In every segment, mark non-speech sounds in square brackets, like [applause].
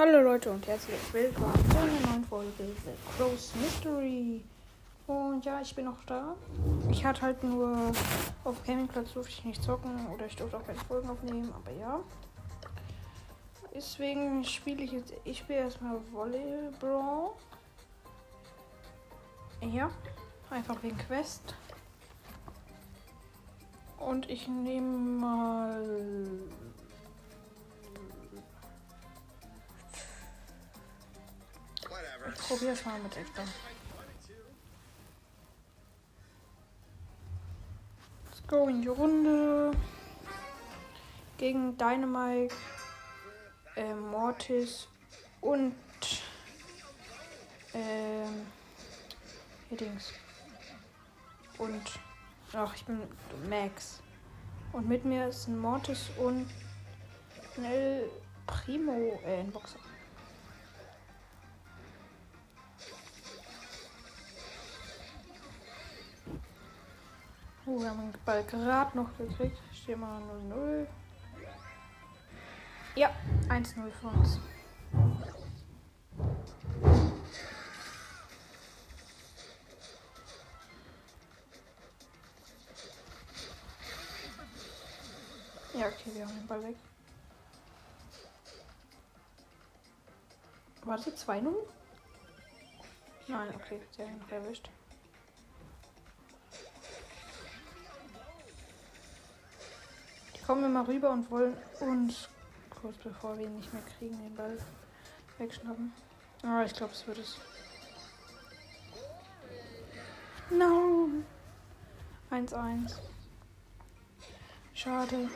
Hallo Leute und herzlich willkommen zu einer neuen Folge The Close Mystery. Und ja, ich bin noch da. Ich hatte halt nur auf Campingplatz durfte ich nicht zocken oder ich durfte auch keine Folgen aufnehmen, aber ja. Deswegen spiele ich jetzt, ich spiele erstmal Volleyball. Ja, einfach wegen Quest. Und ich nehme mal Es mal mit Edgar. Let's go in die Runde. Gegen Dynamite, äh, Mortis und ähm, hier Dings. Und ach, ich bin Max. Und mit mir ist ein Mortis und ein El Primo, äh, ein Boxer. Oh, wir haben den Ball gerade noch gekriegt. Stehen mal 0-0. Ja, 1-0 für uns. Ja, okay, wir haben den Ball weg. War das jetzt 2-0? Nein, okay, sie haben ihn erwischt. Kommen immer rüber und wollen uns kurz bevor wir ihn nicht mehr kriegen, den Ball wegschnappen. Aber ich glaube, es wird es. No! 1-1. Schade.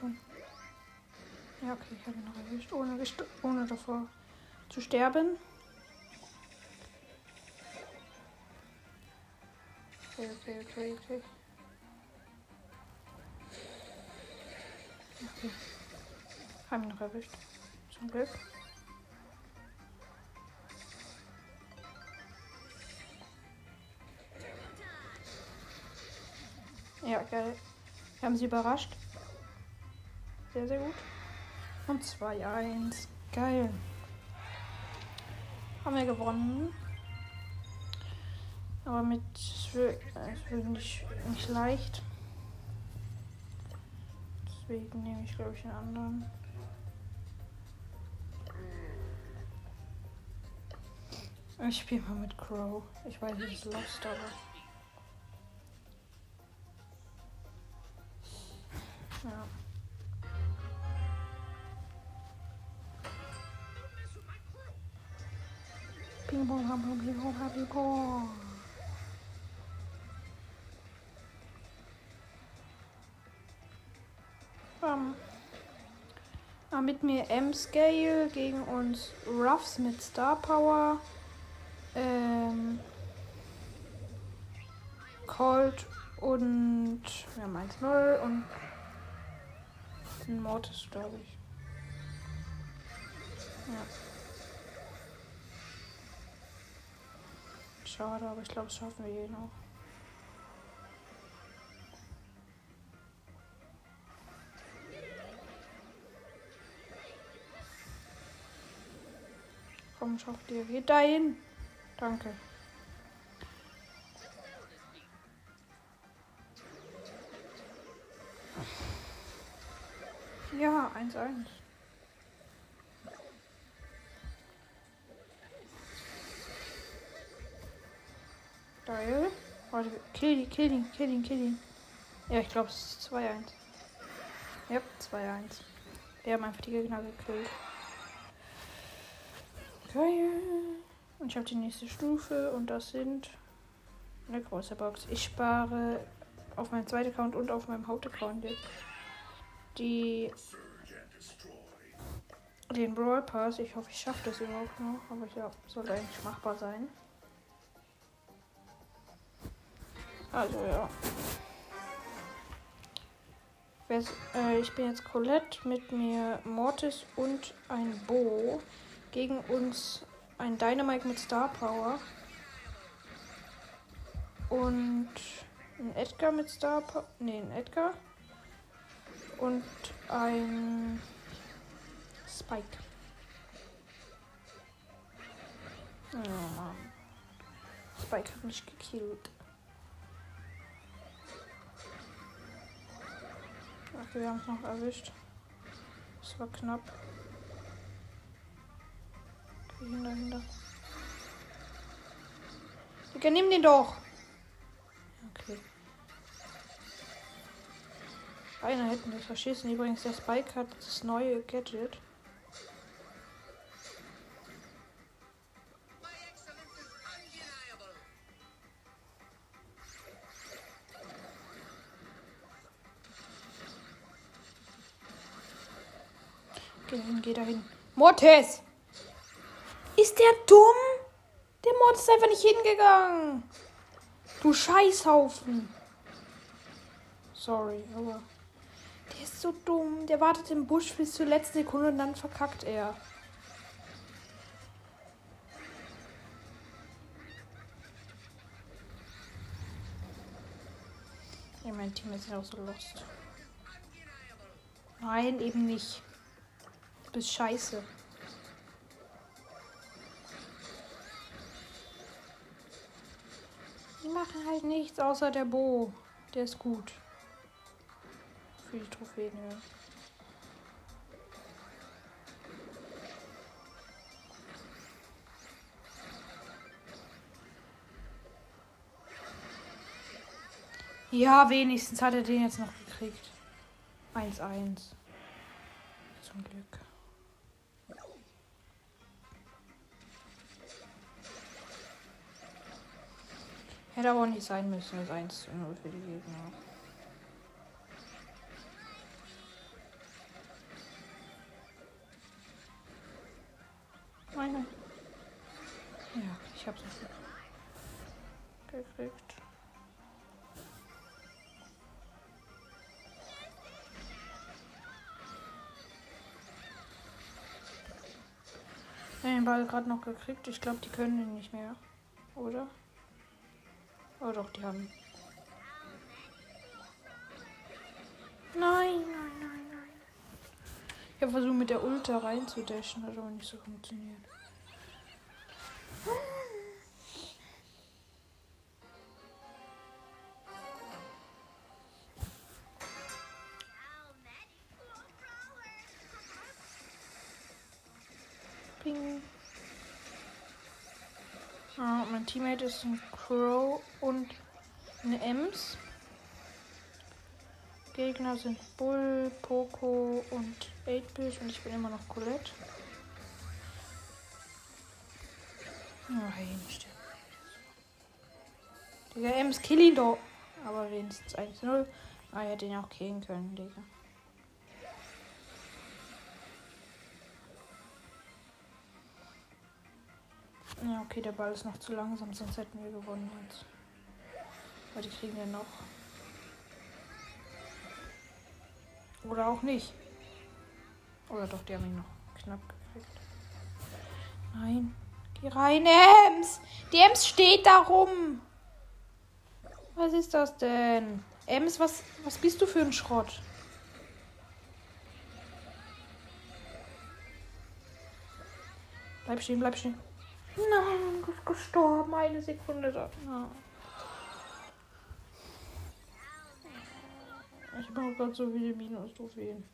Schon. Ja, okay, ich habe ihn noch erwischt, ohne, ohne davor zu sterben. Okay, okay, okay, okay. Okay. Haben ihn noch erwischt. Zum Glück. Ja, geil. Wir haben sie überrascht. Sehr, sehr gut. Und 2-1. Geil. Haben wir gewonnen. Aber mit es wird, es wird nicht, leicht. Deswegen nehme ich glaube ich einen anderen. Ich spiele mal mit Crow. Ich weiß nicht, lost, aber. Ja. Ping pong, pong, pong, ah, mit mir M-Scale gegen uns Ruffs mit Star Power. Ähm, Colt und wir haben 1-0 und ein Mortis, glaube ich. Ja. Schade, aber ich glaube, das schaffen wir hier noch. Komm, schafft ihr. Geht dahin. Danke. Ja, 1-1. Geil. Warte, kill ihn, kill ihn, kill ihn, kill ihn. Ja, ich glaube, es ist 2-1. Ja, 2-1. Wir haben einfach die Gegner gekillt. Geil. Und ich habe die nächste Stufe und das sind eine große Box. Ich spare auf meinem zweiten Account und auf meinem Hauptaccount jetzt die den Brawl Pass. Ich hoffe, ich schaffe das überhaupt noch, aber ja, sollte eigentlich machbar sein. Also ja. Äh, Ich bin jetzt Colette mit mir Mortis und ein Bo. Gegen uns ein Dynamite mit Star Power. Und ein Edgar mit Star Power. Nee, ein Edgar. und ein Spike. Oh Mann. Spike hat mich gekillt. Okay, wir haben es noch erwischt. Das war knapp. Hinter, hinter. Digga, nimm den doch. Okay. Einer hätten das verschissen. Übrigens, der Spike hat das neue Gadget. Geh dahin, geh dahin. Mortis! Ist der dumm? Der Mord ist einfach nicht hingegangen. Du Scheißhaufen. Sorry, aber. Der ist so dumm. Der wartet im Busch bis zur letzten Sekunde und dann verkackt er. Ja, mein Team ist ja auch so lost. Nein, eben nicht. Du bist scheiße. Machen halt nichts außer der Bo. Der ist gut. Für die Trophäen, ja. Ja, wenigstens hat er den jetzt noch gekriegt. 1-1. Zum Glück. Hätte aber nicht sein müssen, das 1 zu 0 für die Gegner. Meine. Ja, ich hab's nicht gekriegt. Ich hab den Ball gerade noch gekriegt. Ich glaube, die können ihn nicht mehr. Oder? Oh doch, die haben. Nein, nein, nein, nein. Ich habe versucht mit der Ulta reinzudashen, hat aber nicht so funktioniert. Teammate ist ein Crow und eine Ems. Gegner sind Bull, Poco und 8-Bit und ich bin immer noch Colette. Nein, stimmt. Digga, Ems kill ihn doch. Aber wenigstens 1-0. Ah, er hätte ihn auch killen können, Digga. Ja, okay, der Ball ist noch zu langsam, sonst hätten wir gewonnen jetzt. Aber die kriegen den noch. Oder auch nicht. Oder doch, die haben ihn noch knapp gekriegt. Nein. Geh rein, Ems! Die Ems steht da rum! Was ist das denn? Ems, was, was bist du für ein Schrott? Bleib stehen, bleib stehen. Nein, gestorben. Eine Sekunde. Ich brauche gerade so viele Minus-Trophäen.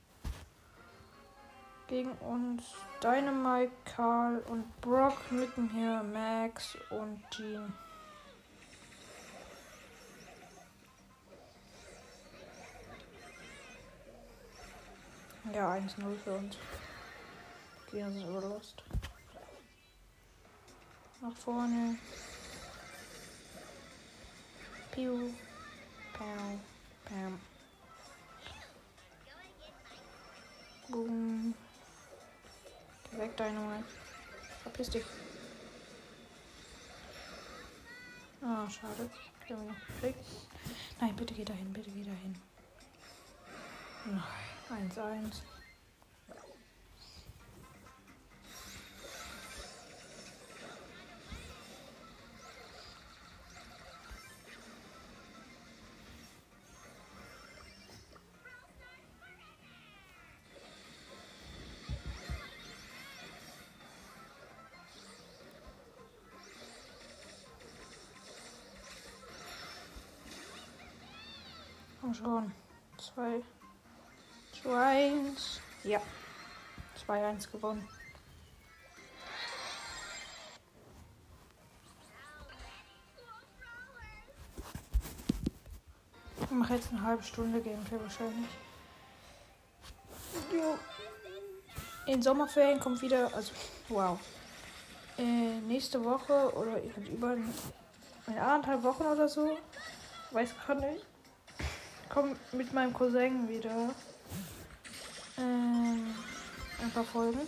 Gegen uns Dynamite, Karl und Brock mitten hier, Max und Jean. Ja, 1-0 für uns. Gehen sind aber lost. Nach vorne. Piu. Pau. Pam. Boom. Geh weg, Dynamite. Verpiss dich. Ah, schade. Ich habe noch gekriegt. Nein, bitte geh dahin, bitte geh dahin. 1-1. Komm schon. 2, 2, 1. Ja. 2-1 gewonnen. Ich mache jetzt eine halbe Stunde Gameplay wahrscheinlich. Jo. In Sommerferien kommt wieder, also wow. Äh, nächste Woche oder über in anderthalb Wochen oder so, weiß gerade nicht, kommt mit meinem Cousin wieder ähm, ein paar Folgen.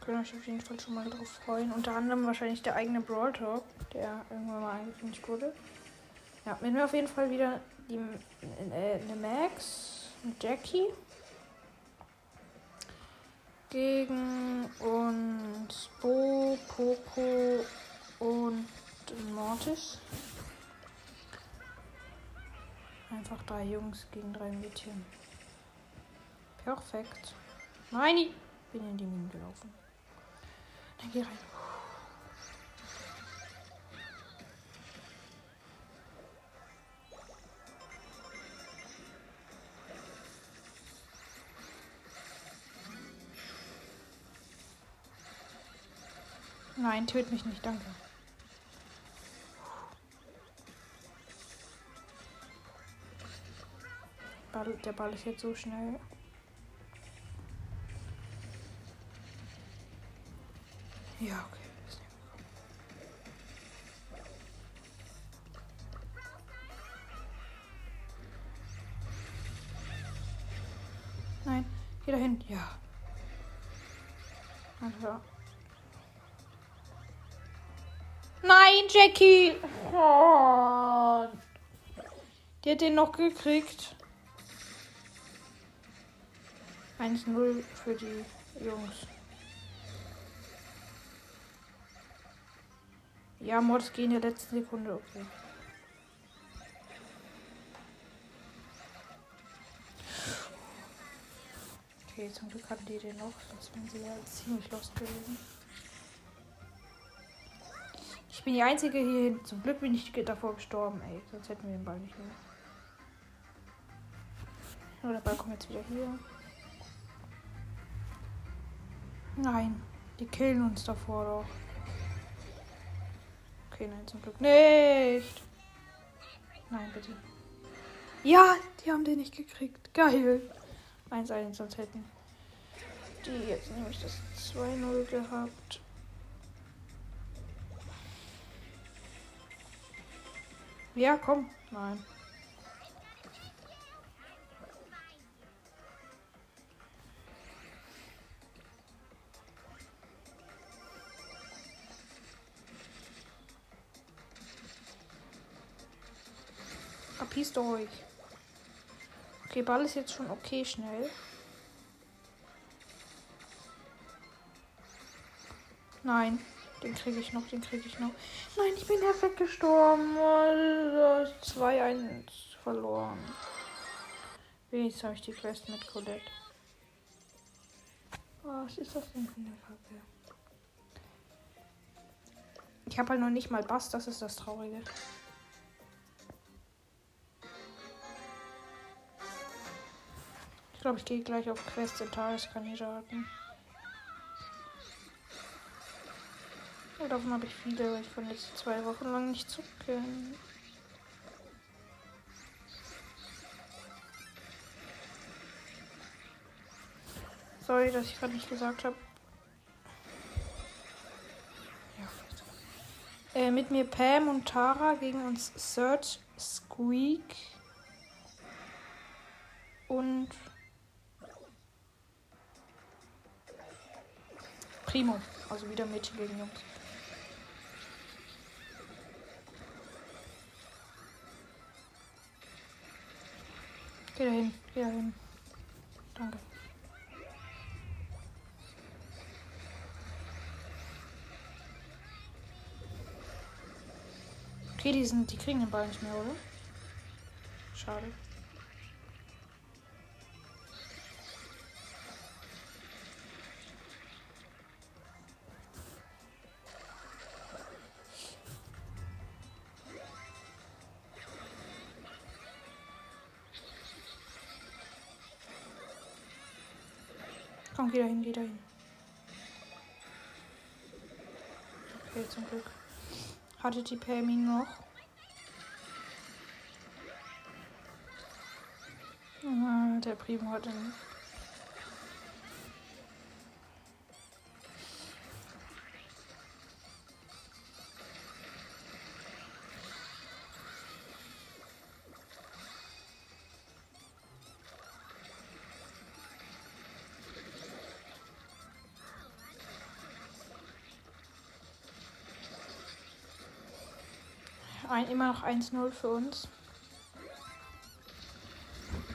Können euch auf jeden Fall schon mal drauf freuen. Unter anderem wahrscheinlich der eigene Brawl Talk, der irgendwann mal angekündigt wurde. Ja, mit mir auf jeden Fall wieder die, äh, eine Max, eine Jackie. Gegen uns Bo, Poco und Mortis. Einfach drei Jungs gegen drei Mädchen. Perfekt. Nein, ich bin in die Minen gelaufen. Dann geh rein. Nein, töt mich nicht, danke. Der Ball ist jetzt so schnell. Ja, okay. Nein, geh dahin. Ja. Also. Nein, Jackie! Oh. Die hat den noch gekriegt. 1-0 für die Jungs. Ja, Mods gehen in der letzten Sekunde, okay. Okay, zum Glück hatten die den noch, sonst wären sie ja ziemlich lost gewesen. Ich bin die Einzige hier hinten. Zum Glück bin ich davor gestorben, ey. Sonst hätten wir den Ball nicht mehr. Oh, der Ball kommt jetzt wieder hier. Nein, die killen uns davor doch. Okay, nein, zum Glück nicht. Nein, bitte. Ja, die haben den nicht gekriegt. Geil. 1-1, sonst hätten die jetzt nämlich das 2-0 gehabt. Ja, komm. Nein. Verpisst euch. Okay, Ball ist jetzt schon okay schnell. Nein, den kriege ich noch, den kriege ich noch. Nein, ich bin ja weggestorben. 2-1 verloren. Wenigstens habe ich die Quest mit Colette. Oh, was ist das denn für eine Kacke? Ich habe halt noch nicht mal Bass, das ist das Traurige. Glaube, ich gehe gleich auf Quest in Tageskandidaten. Und davon habe ich viele, weil ich von jetzt zwei Wochen lang nicht zucke. Sorry, dass ich gerade nicht gesagt habe. Ja, äh, mit mir Pam und Tara gegen uns Search, Squeak und Primo. Also wieder Mädchen gegen Jungs. Geh dahin, geh dahin. Danke. Okay, die, sind, die kriegen den Ball nicht mehr, oder? Schade. Komm, geh dahin, geh dahin. Okay, zum Glück. Hatte die Pammy noch. Ah, der Primo hat den Ein, immer noch 1-0 für uns.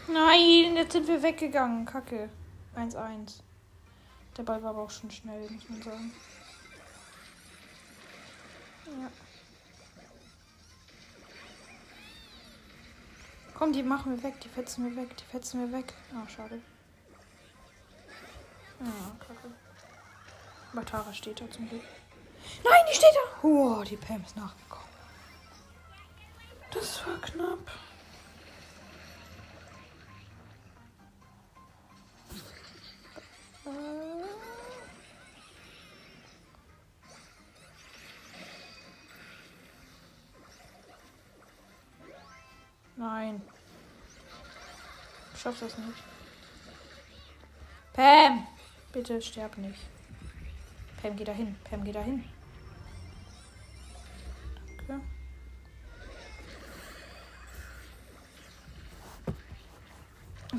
Nein, jetzt sind wir weggegangen. Kacke. 1-1. Der Ball war aber auch schon schnell, muss man sagen. Ja. Komm, die machen wir weg, die fetzen wir weg, die fetzen wir weg. Ah, oh, schade. Ja, kacke. Batara steht da zum Glück. Nein, die steht da! Oh, die Pam ist nachgekommen. Das war knapp. Nein. Ich schaff das nicht. Pam! Bitte sterb nicht. Pam, geh dahin. Pam, geh dahin.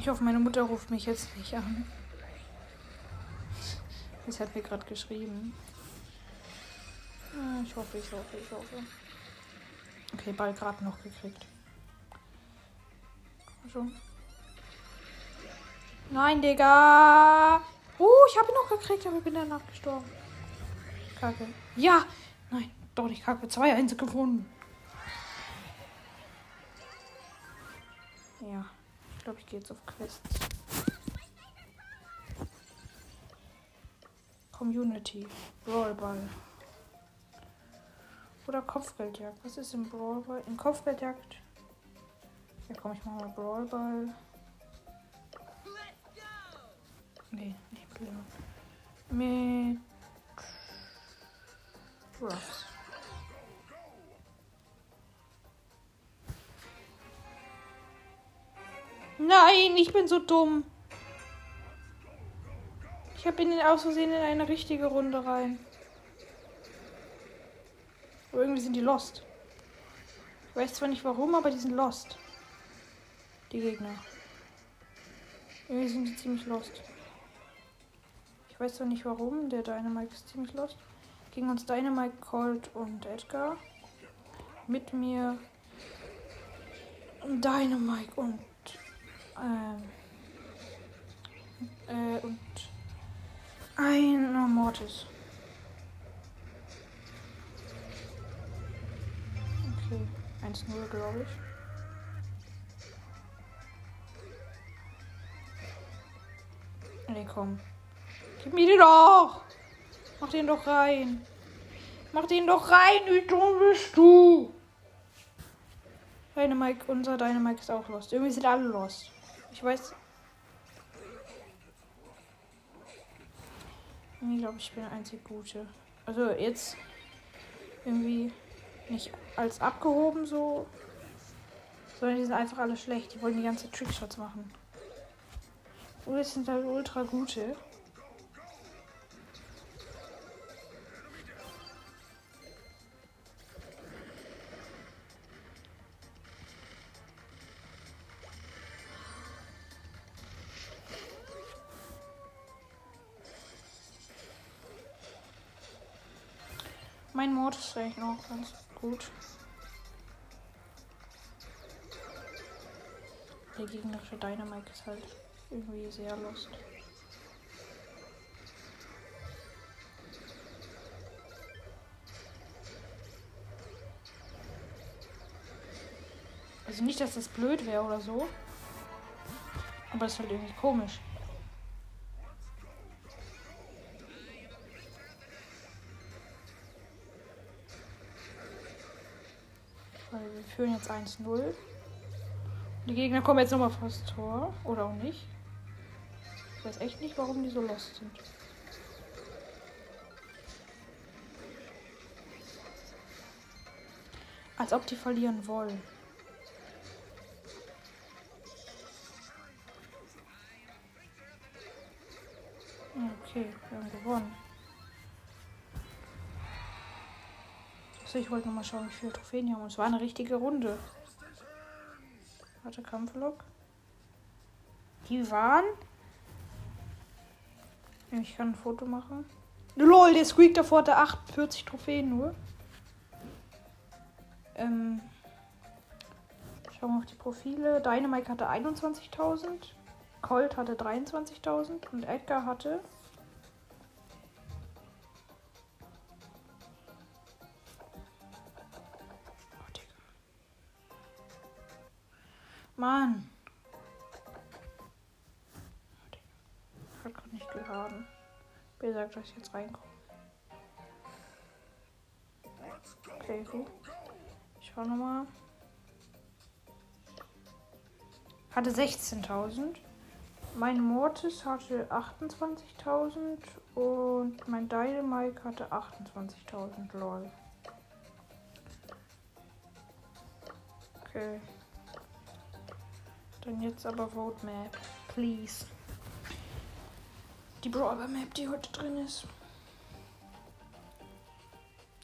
Ich hoffe, meine Mutter ruft mich jetzt nicht an. Sie hat mir gerade geschrieben. Ich hoffe, ich hoffe, ich hoffe. Okay, Ball gerade noch gekriegt. Schon. Nein, Digga. Uh, ich habe ihn noch gekriegt, aber ich bin danach gestorben. Kacke. Ja. Nein, doch nicht Kacke. Zwei Einzel glaube, ich gehe jetzt auf Quests. Community. Brawlball. Oder Kopfgeldjagd. Was ist im Brawlball? In Kopfgeldjagd. Ja, komm, ich mach mal Brawlball. Nee, nicht. Mit Ruffs. Nein, ich bin so dumm. Ich habe ihn aus Versehen in eine richtige Runde rein. Aber irgendwie sind die lost. Ich weiß zwar nicht warum, aber die sind lost. Die Gegner. Irgendwie sind die ziemlich lost. Ich weiß zwar nicht warum, der Dynamite ist ziemlich lost. Gegen uns Dynamite, Colt und Edgar. Mit mir Dynamite und ähm, äh, und ein Mortis. Okay, 1-0 glaube ich. Nee, komm. Gib mir den doch! Mach den doch rein! Mach den doch rein, wie dumm bist du! Dynamike, unser Dynamike ist auch lost. Irgendwie sind alle lost. Ich weiß. Ich glaube, ich bin der einzige Gute. Also jetzt irgendwie nicht als abgehoben so, sondern die sind einfach alle schlecht. Die wollen die ganze Trickshots machen. Oder es sind halt ultra gute. Mein Mord ist eigentlich noch ganz gut. Der gegnerische Dynamite ist halt irgendwie sehr lost. Also nicht, dass das blöd wäre oder so. Aber es ist halt irgendwie komisch. Führen jetzt 1-0. Die Gegner kommen jetzt nochmal vor das Tor. Oder auch nicht. Ich weiß echt nicht, warum die so lost sind. Als ob die verlieren wollen. Okay, wir haben gewonnen. So, ich wollte nur mal schauen, wie viele Trophäen wir haben. Es war eine richtige Runde. Warte, Kampflog. Die waren. Ich kann ein Foto machen. LOL, der Squeak davor hatte 48 Trophäen nur. Ähm. Schauen wir auf die Profile. Dynamite hatte 21.000. Colt hatte 23.000 und Edgar hatte Mann. Hat gerade nicht geladen. Wer sagt, dass ich jetzt reinkomme? Okay, gut. Ich schau nochmal. Hatte 16.000. Mein Mortis hatte 28.000 und mein Dynamike hatte 28.000 lol. Okay. Dann jetzt aber Vote Map, please. Die Brawler Map, die heute drin ist.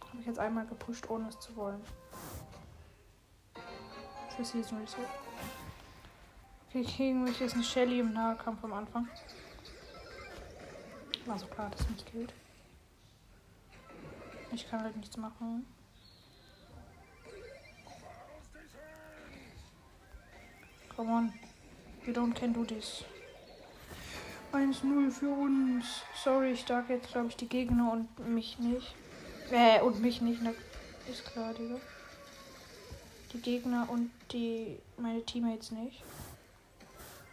Habe ich jetzt einmal gepusht, ohne es zu wollen. Für Season Reset. Okay, kriegen wir jetzt eine Shelly im Nahkampf am Anfang. War so klar, dass es nicht gilt. Ich kann halt nichts machen. Come on. We don't can do this. 1-0 für uns. Sorry, ich darf jetzt, glaube ich, die Gegner und mich nicht. Äh, und mich nicht, ne? Ist klar, Digga. Die Gegner und die meine Teammates nicht.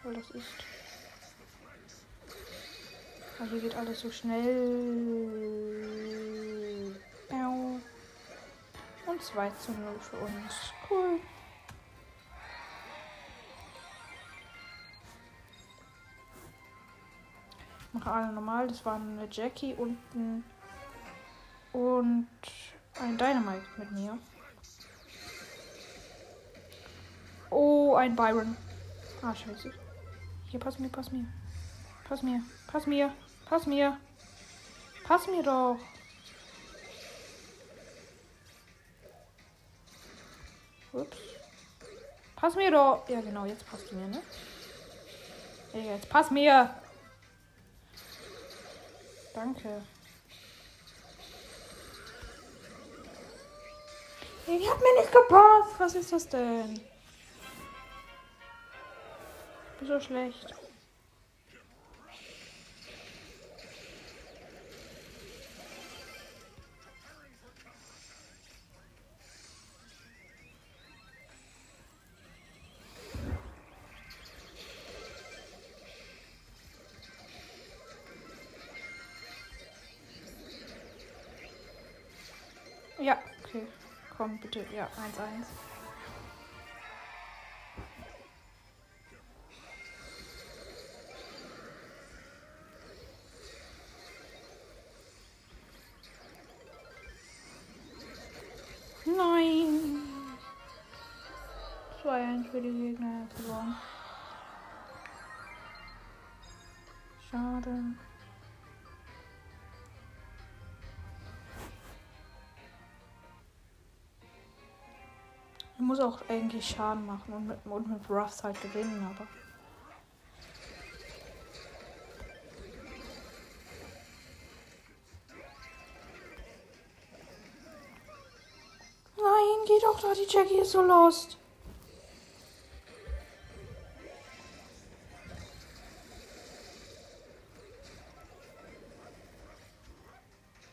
Weil das ist. Aber hier geht alles so schnell. Und 2 zu 0 für uns. Cool. Mache alle normal. Das waren eine Jackie und ein, und ein Dynamite mit mir. Oh, ein Byron. Ah, scheiße. Hier, pass mir, pass mir. Pass mir, pass mir, pass mir. Pass mir doch. Ups. Pass mir doch. Ja, genau, jetzt passt du mir, ne? Ja, jetzt pass mir. Danke. Ich hab mir nicht gepasst. Was ist das denn? So schlecht. Bitte. Ja, 1-1. Nein. 2-1 für die Gegner verloren. Schade. Muss auch eigentlich Schaden machen und mit, und mit Ruffs halt gewinnen, aber. Nein, geh doch da, die Jackie ist so lost.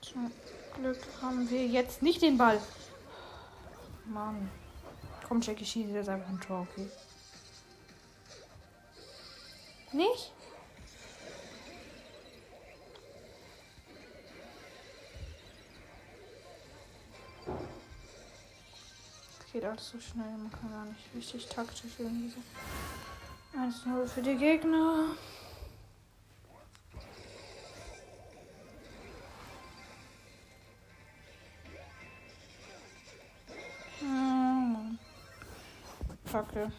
Zum Glück haben wir jetzt nicht den Ball. Mann. Komm, Jackie schießt jetzt einfach ein Tor, okay? Nicht? Geht alles so schnell, man kann gar nicht richtig taktisch irgendwie so. 1-0 für die Gegner. Kacke.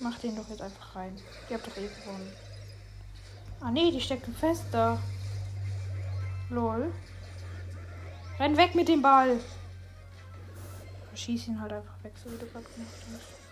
Mach den doch jetzt einfach rein. Ihr habt doch eh gewonnen. Ah nee, die stecken fest da. Lol. Renn weg mit dem Ball. Schieß ihn halt einfach weg, so wie du gerade gemacht hast.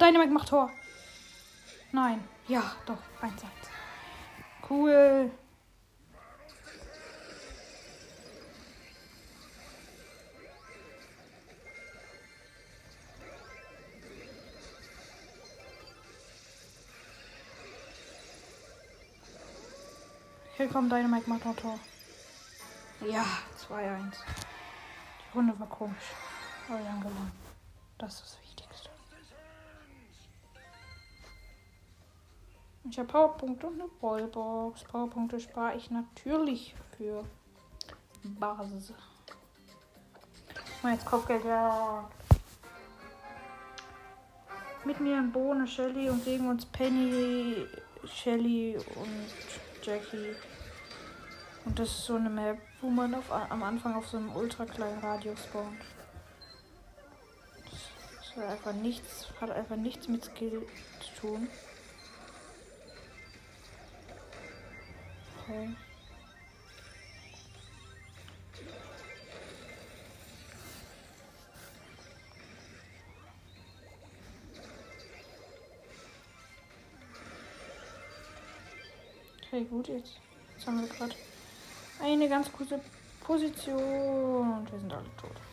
Dynamite macht Tor. Nein. Ja, doch. 1-1. Cool. Hier kommt Dynamite macht Tor. Ja, 2-1. Die Runde war komisch. Aber wir haben gewonnen. Das ist das Wichtigste. Ich habe Powerpunkte und eine Ballbox. Powerpunkte spare ich natürlich für Basis. Mal jetzt Kopfgeld, ja. Mit mir im Bohne Shelly und gegen uns Penny, Shelly und Jackie. Und das ist so eine Map, wo man auf, am Anfang auf so einem ultra kleinen Radio spawnt. Das hat einfach nichts, hat einfach nichts mit Skill zu tun. Okay. Okay, gut, jetzt, jetzt haben wir gerade eine ganz gute Position und wir sind alle tot.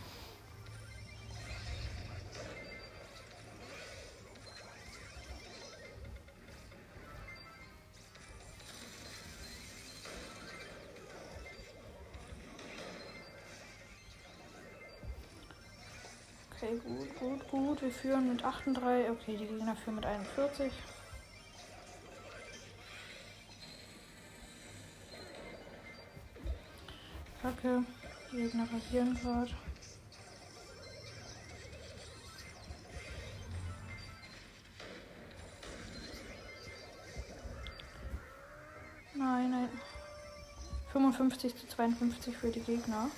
Gut. Wir führen mit 38. Okay, die Gegner führen mit 41. Kacke. Die Gegner rasieren gerade. Nein, nein. 55 zu 52 für die Gegner.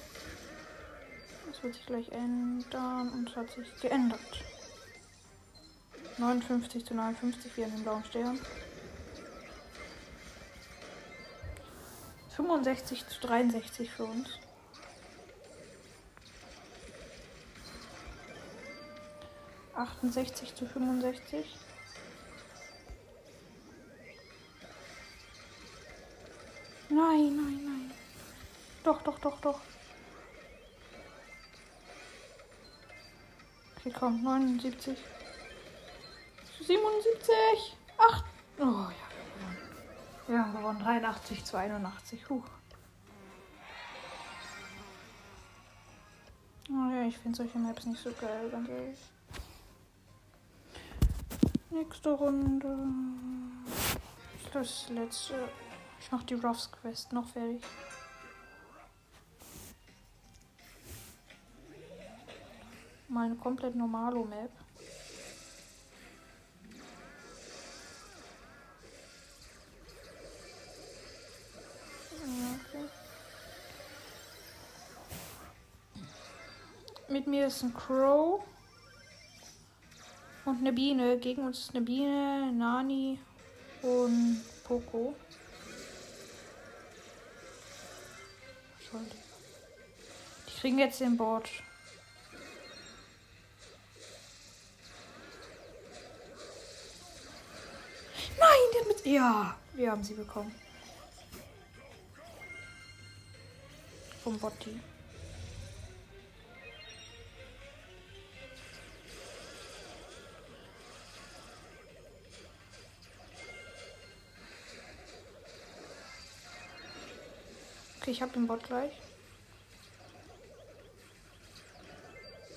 Wird sich gleich ändern und es hat sich geändert. 59 zu 59 wir haben den blauen Stern. 65 zu 63 für uns. Achtundsechzig zu fünfundsechzig. Nein, nein, nein. Doch, doch, doch, doch. Okay, komm, 79. 77. 8. Oh ja. Wir haben gewonnen 83 zu 81. Huch. Oh ja, ich finde solche Maps nicht so geil, ganz ehrlich. Nächste Runde. Das letzte. Ich mach die Ruffs Quest noch fertig. Mal eine komplett normale Map. Mit mir ist ein Crow. Und eine Biene. Gegen uns ist eine Biene, Nani und Poco. Die kriegen jetzt den Board. Ja, wir haben sie bekommen. Vom Botti. Okay, ich hab den Bot gleich.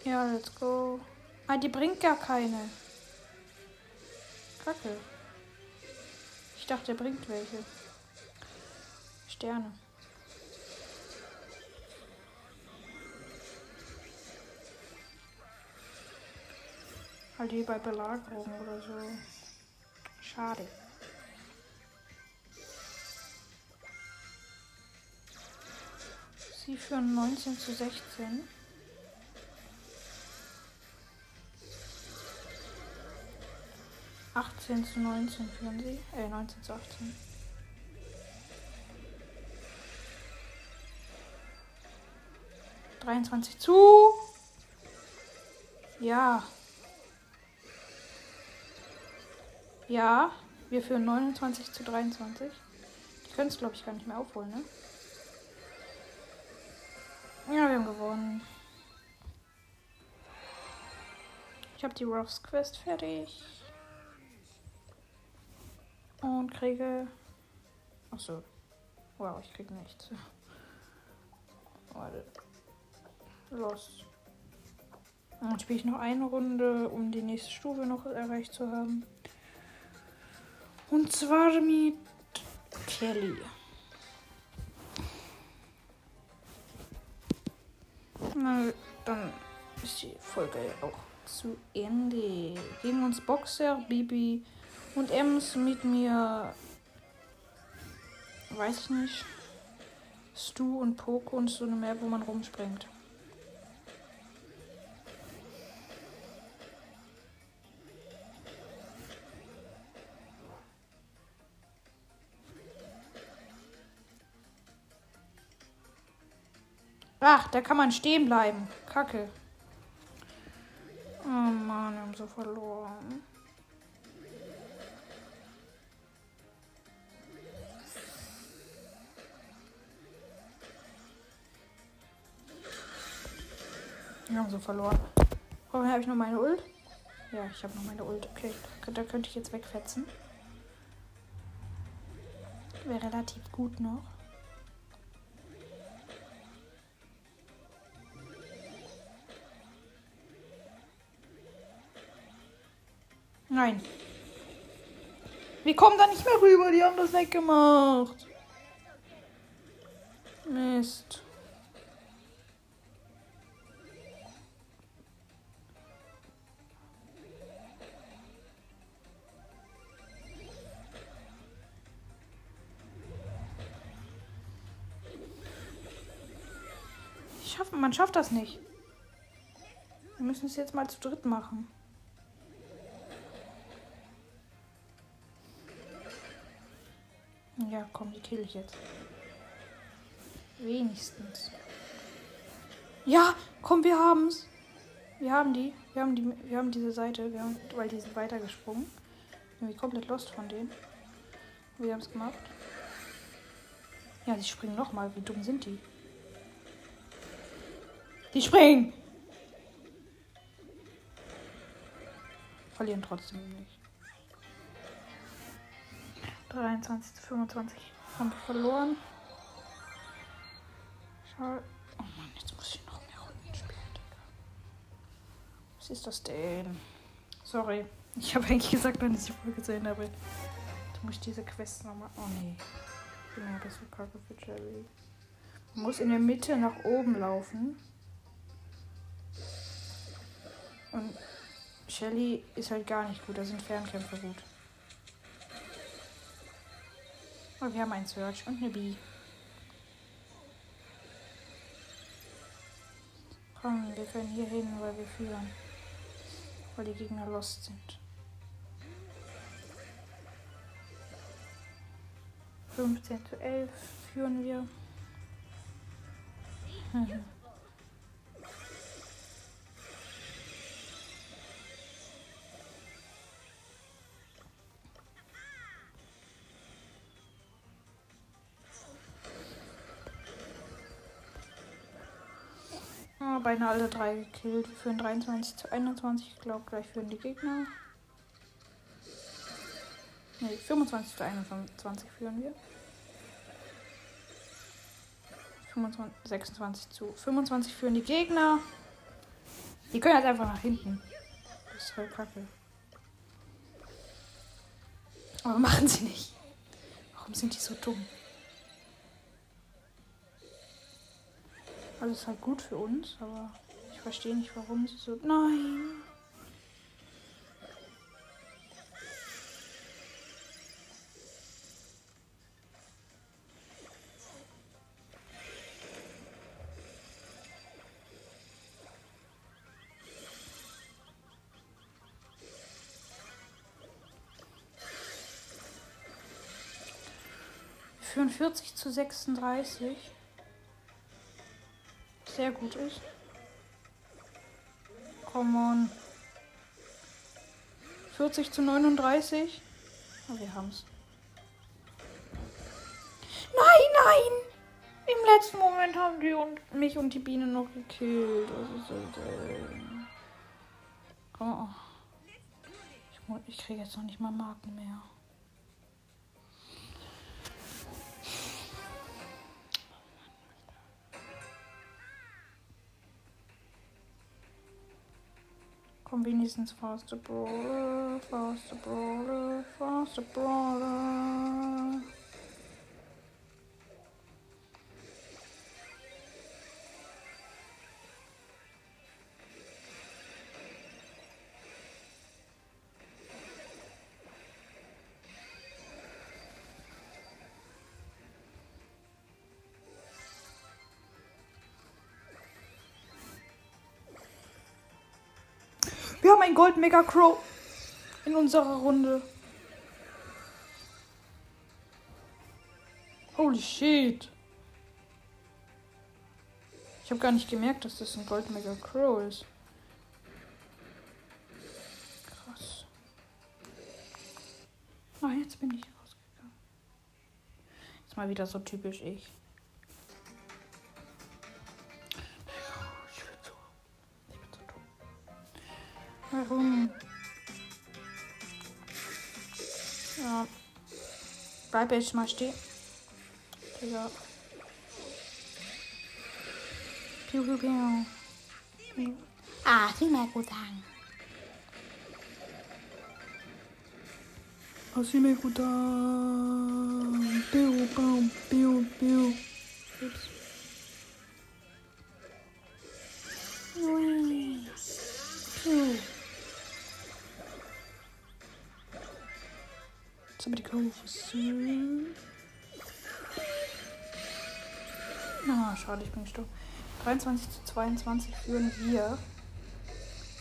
Ja, let's go. Ah, die bringt gar keine. Kacke. Ich dachte, er bringt welche. Sterne. Halt hier bei Belagerung oder so. Schade. Sie führen 19 zu 16. Achtzehn zu neunzehn führen sie. Äh, 19 zu 18. Dreiundzwanzig zu. Ja. Ja, wir führen 29 zu 23. Die können es, glaube ich, gar nicht mehr aufholen, ne? Ja, wir haben gewonnen. Ich habe die Ruffs Quest fertig. Und kriege. Achso. Wow, ich kriege nichts. Warte. Los. Dann spiele ich noch eine Runde, um die nächste Stufe noch erreicht zu haben. Und zwar mit Kelly. Na, dann ist die Folge auch zu Ende. Gegen uns Boxer, Bibi und Ems mit mir. Weiß ich nicht. Stu und Poco und so eine Map, wo man rumspringt. Ach, da kann man stehen bleiben. Kacke. Oh Mann, wir haben so verloren. So verloren. Warum habe ich noch meine Ult? Ja, ich habe noch meine Ult. Okay, da könnte ich jetzt wegfetzen. Wäre relativ gut noch. Nein. Wir kommen da nicht mehr rüber. Die haben das weggemacht. Mist. Man schafft das nicht. Wir müssen es jetzt mal zu dritt machen. Ja, komm, die kill ich jetzt. Wenigstens. Ja, komm, wir haben's. Wir haben die. Wir haben die. Wir haben diese Seite. Wir haben, weil die sind weitergesprungen. Irgendwie komplett lost von denen. Wir haben es gemacht. Ja, die springen nochmal. Wie dumm sind die? Die springen! Verlieren trotzdem nicht. 23 zu 25 haben wir verloren. Schau. Oh Mann, jetzt muss ich noch mehr Runden spielen, Digga. Was ist das denn? Sorry. Ich habe eigentlich gesagt, wenn ich die Folge zu Ende habe. Jetzt muss ich diese Quest nochmal. Oh nee. Genau, das war Kacke für Jerry. Man muss in der Mitte nach oben laufen. Und Shelly ist halt gar nicht gut. Da sind Fernkämpfer gut. Aber wir haben einen Search und eine B. Komm, wir können hier hin, weil wir führen. Weil die Gegner lost sind. 15 zu 11 führen wir. [laughs] Beinahe alle drei gekillt. Wir führen 23 zu 21. Ich glaube, gleich führen die Gegner. Ne, 25 zu 21 führen wir. 25, 26 zu 25 führen die Gegner. Die können halt einfach nach hinten. Das ist voll kacke. Aber machen sie nicht. Warum sind die so dumm? Also ist halt gut für uns, aber ich verstehe nicht, warum sie so. Nein! 40 zu 36. Sehr gut ist. Come on. 40 zu 39. Oh, wir haben's. Nein, nein! Im letzten Moment haben die und mich und die Biene noch gekillt. Das ist so selten. Oh. Ich, ich kriege jetzt noch nicht mal Marken mehr. Wenigstens Faster Brawler, Faster Brawler, Faster Brawler. Wir haben ein Gold Mega Crow in unserer Runde. Holy shit. Ich habe gar nicht gemerkt, dass das ein Gold Mega Crow ist. Krass. Ah, jetzt bin ich rausgegangen. Jetzt mal wieder so typisch ich. Warum? Ja. Bleib jetzt mal stehen. Digga. Piu, piu, piu. Ah, sieh mal gut an. Mal gut an. Piu, piu, piu, piu. Ups. For soon. Na, schade, ich bin gestorben. 23 zu 22 führen wir.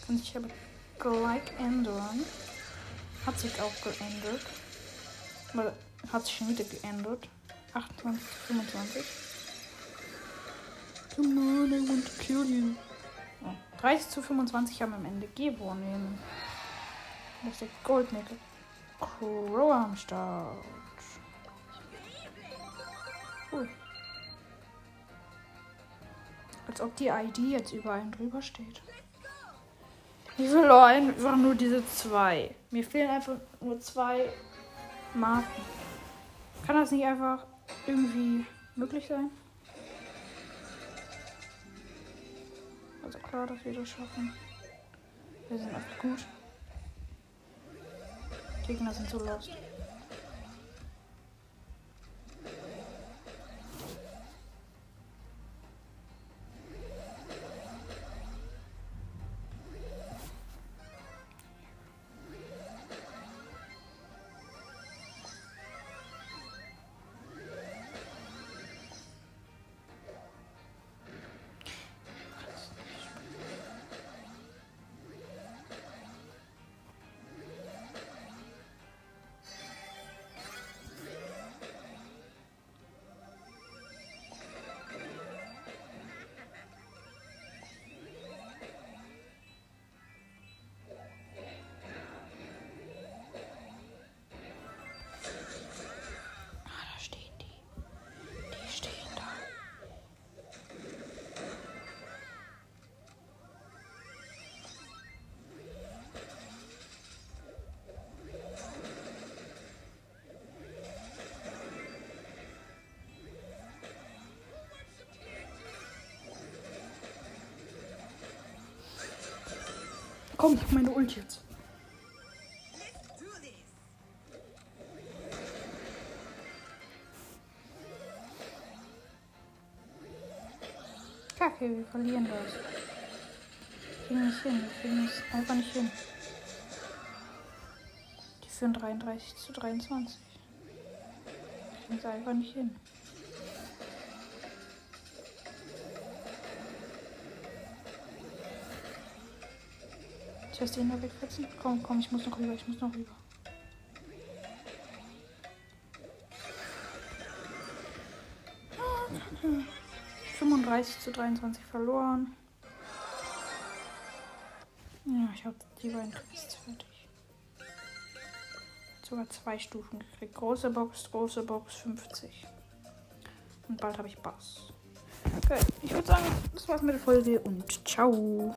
Kann sich aber gleich ändern. Hat sich auch geändert. Weil hat sich schon wieder geändert. 28 zu 25. Come on, I want to kill you. Oh, 30 zu 25 haben am Ende gewonnen. Das ist der Goldnickel. Crow am Start. Cool. Als ob die ID jetzt überall drüber steht. Ich will einfach nur diese zwei. Mir fehlen einfach nur zwei Marken. Kann das nicht einfach irgendwie möglich sein? Also klar, dass wir das schaffen. Wir sind einfach gut. Gegner sind so lost. Komm, ich hab meine Ult jetzt. Kacke, wir verlieren das. Wir kriegen nicht hin. Wir kriegen es einfach nicht hin. Die führen 33 zu 23. Wir kriegen einfach nicht hin. Lasse den da wegfetzen. Komm, komm, ich muss noch rüber, ich muss noch rüber. Hm. 35 zu 23 verloren. Ja, ich habe die beiden Quests fertig. Sogar zwei Stufen gekriegt. Große Box, große Box, 50. Und bald habe ich Bass. Okay, ich würde sagen, das war's mit der Folge und ciao.